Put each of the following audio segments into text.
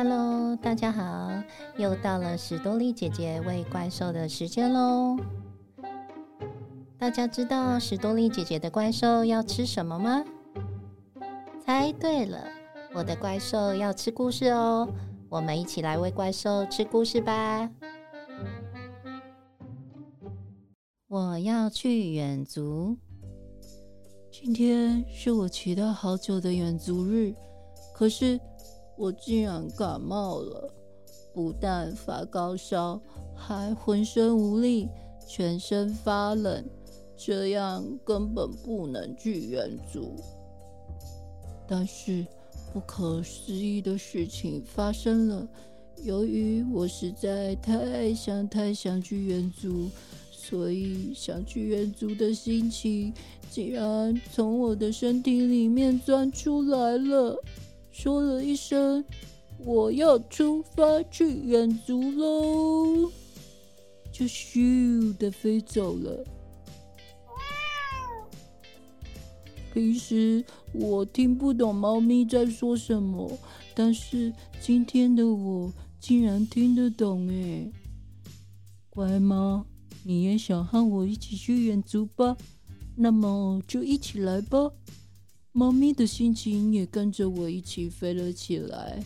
Hello，大家好，又到了史多利姐姐喂怪兽的时间喽。大家知道史多利姐姐的怪兽要吃什么吗？猜对了，我的怪兽要吃故事哦。我们一起来喂怪兽吃故事吧。我要去远足，今天是我期待好久的远足日，可是我竟然感冒了，不但发高烧，还浑身无力，全身发冷，这样根本不能去远足。但是。不可思议的事情发生了。由于我实在太想太想去远足，所以想去远足的心情竟然从我的身体里面钻出来了，说了一声：“我要出发去远足喽！”就咻的飞走了。平时我听不懂猫咪在说什么，但是今天的我竟然听得懂哎！乖猫，你也想和我一起去远足吧？那么就一起来吧！猫咪的心情也跟着我一起飞了起来。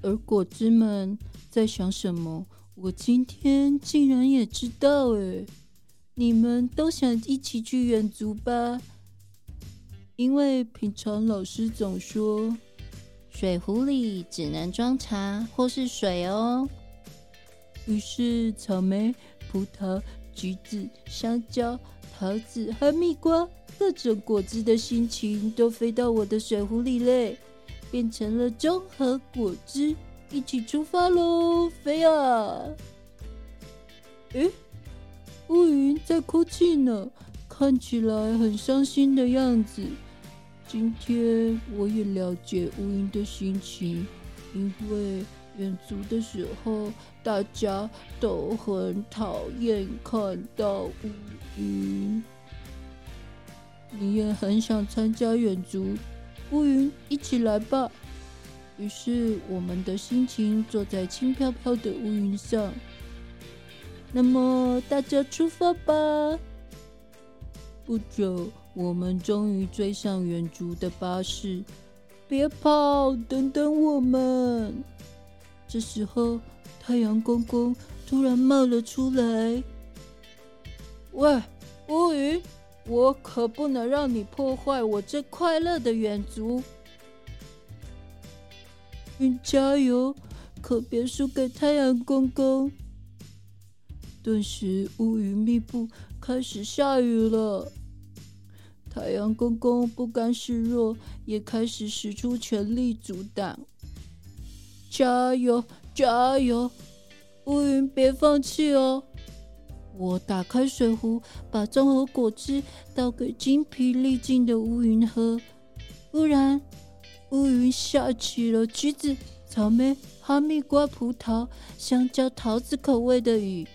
而果子们在想什么，我今天竟然也知道哎！你们都想一起去远足吧？因为平常老师总说，水壶里只能装茶或是水哦。于是草莓、葡萄、橘子、香蕉、桃子和蜜瓜各种果汁的心情都飞到我的水壶里嘞，变成了综合果汁，一起出发喽！飞啊！诶。乌云在哭泣呢，看起来很伤心的样子。今天我也了解乌云的心情，因为远足的时候大家都很讨厌看到乌云。你也很想参加远足，乌云一起来吧。于是我们的心情坐在轻飘飘的乌云上。那么大家出发吧！不久，我们终于追上远足的巴士。别跑，等等我们！这时候，太阳公公突然冒了出来。喂，乌云，我可不能让你破坏我这快乐的远足！你加油，可别输给太阳公公！顿时乌云密布，开始下雨了。太阳公公不甘示弱，也开始使出全力阻挡。加油，加油！乌云别放弃哦！我打开水壶，把综合果汁倒给精疲力尽的乌云喝。忽然，乌云下起了橘子、草莓、哈密瓜、葡萄、香蕉、桃子口味的雨。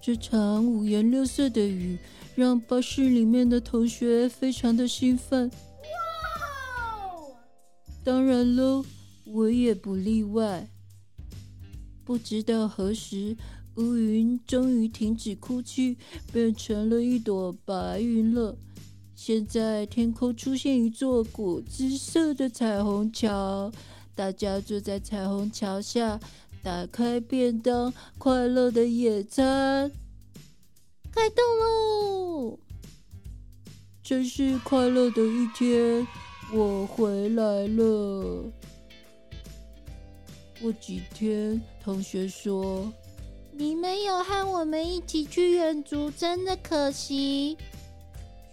这场五颜六色的雨让巴士里面的同学非常的兴奋。当然喽，我也不例外。不知道何时，乌云终于停止哭泣，变成了一朵白云了。现在天空出现一座果汁色的彩虹桥，大家坐在彩虹桥下。打开便当，快乐的野餐开动喽！真是快乐的一天，我回来了。过几天，同学说你没有和我们一起去远足，真的可惜。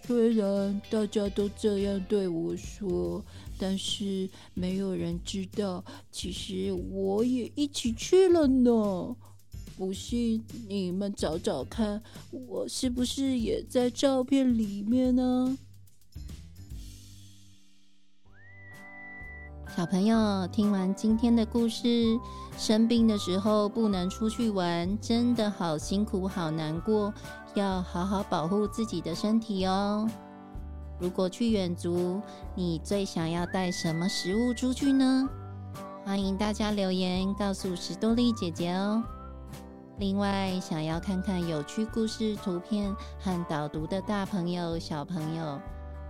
虽然大家都这样对我说。但是没有人知道，其实我也一起去了呢。不信你们找找看，我是不是也在照片里面呢？小朋友，听完今天的故事，生病的时候不能出去玩，真的好辛苦、好难过，要好好保护自己的身体哦。如果去远足，你最想要带什么食物出去呢？欢迎大家留言告诉史多利姐姐哦。另外，想要看看有趣故事图片和导读的大朋友、小朋友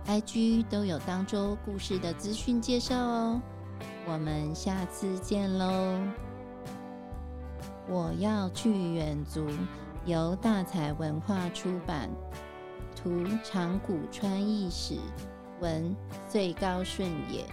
，IG 都有当周故事的资讯介绍哦。我们下次见喽！我要去远足，由大彩文化出版，图长谷川义史，文最高顺也。